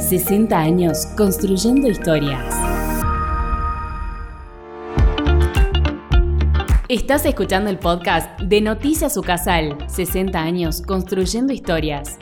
60 años construyendo historias. Estás escuchando el podcast de Noticias Ucasal, 60 años construyendo historias.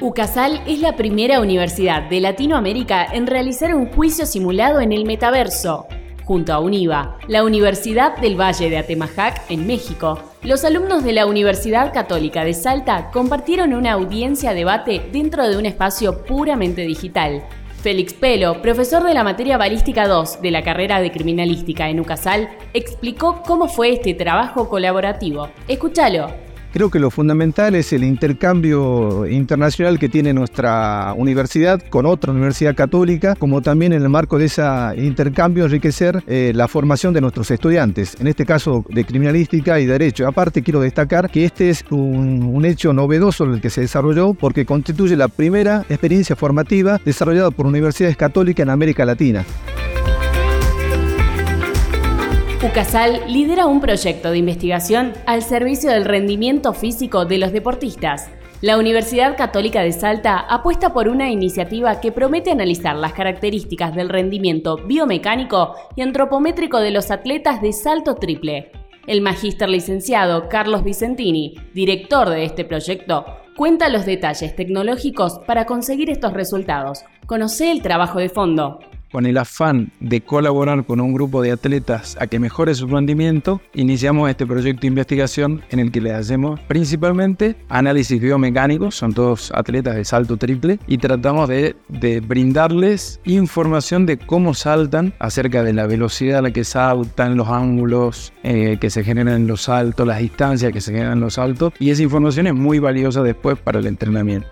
UCASAL es la primera universidad de Latinoamérica en realizar un juicio simulado en el metaverso. Junto a UNIVA, la Universidad del Valle de Atemajac, en México, los alumnos de la Universidad Católica de Salta compartieron una audiencia debate dentro de un espacio puramente digital. Félix Pelo, profesor de la materia Balística 2 de la carrera de Criminalística en UCASAL, explicó cómo fue este trabajo colaborativo. Escúchalo. Creo que lo fundamental es el intercambio internacional que tiene nuestra universidad con otra universidad católica, como también en el marco de ese intercambio enriquecer eh, la formación de nuestros estudiantes, en este caso de criminalística y derecho. Aparte quiero destacar que este es un, un hecho novedoso el que se desarrolló porque constituye la primera experiencia formativa desarrollada por universidades católicas en América Latina. UCASAL lidera un proyecto de investigación al servicio del rendimiento físico de los deportistas. La Universidad Católica de Salta apuesta por una iniciativa que promete analizar las características del rendimiento biomecánico y antropométrico de los atletas de salto triple. El magíster licenciado Carlos Vicentini, director de este proyecto, cuenta los detalles tecnológicos para conseguir estos resultados. Conoce el trabajo de fondo con el afán de colaborar con un grupo de atletas a que mejore su rendimiento, iniciamos este proyecto de investigación en el que le hacemos principalmente análisis biomecánicos, son todos atletas de salto triple, y tratamos de, brindarles información de cómo saltan, acerca de la velocidad a la que saltan, los ángulos eh, que se generan en los saltos, las distancias que se generan en los saltos, y esa información es muy valiosa después para el entrenamiento.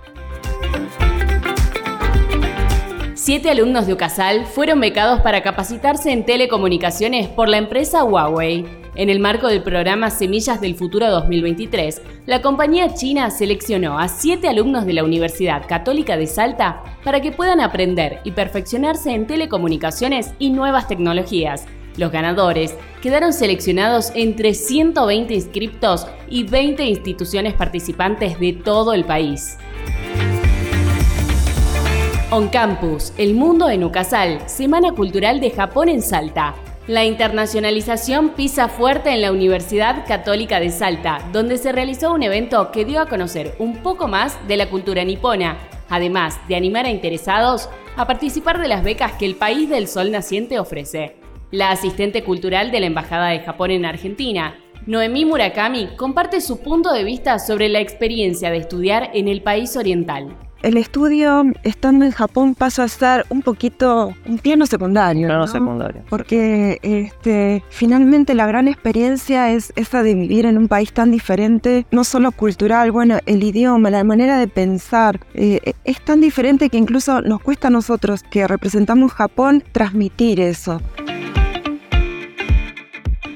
Siete alumnos de UCASAL fueron becados para capacitarse en telecomunicaciones por la empresa Huawei. En el marco del programa Semillas del Futuro 2023, la compañía china seleccionó a siete alumnos de la Universidad Católica de Salta para que puedan aprender y perfeccionarse en telecomunicaciones y nuevas tecnologías. Los ganadores quedaron seleccionados entre 120 inscriptos y 20 instituciones participantes de todo el país. On Campus, El Mundo en Ucasal, Semana Cultural de Japón en Salta. La internacionalización pisa fuerte en la Universidad Católica de Salta, donde se realizó un evento que dio a conocer un poco más de la cultura nipona, además de animar a interesados a participar de las becas que el país del sol naciente ofrece. La asistente cultural de la Embajada de Japón en Argentina, Noemí Murakami, comparte su punto de vista sobre la experiencia de estudiar en el país oriental el estudio estando en Japón pasa a ser un poquito un piano secundario. Piano secundario. Porque este, finalmente la gran experiencia es esa de vivir en un país tan diferente, no solo cultural, bueno, el idioma, la manera de pensar, eh, es tan diferente que incluso nos cuesta a nosotros que representamos Japón transmitir eso.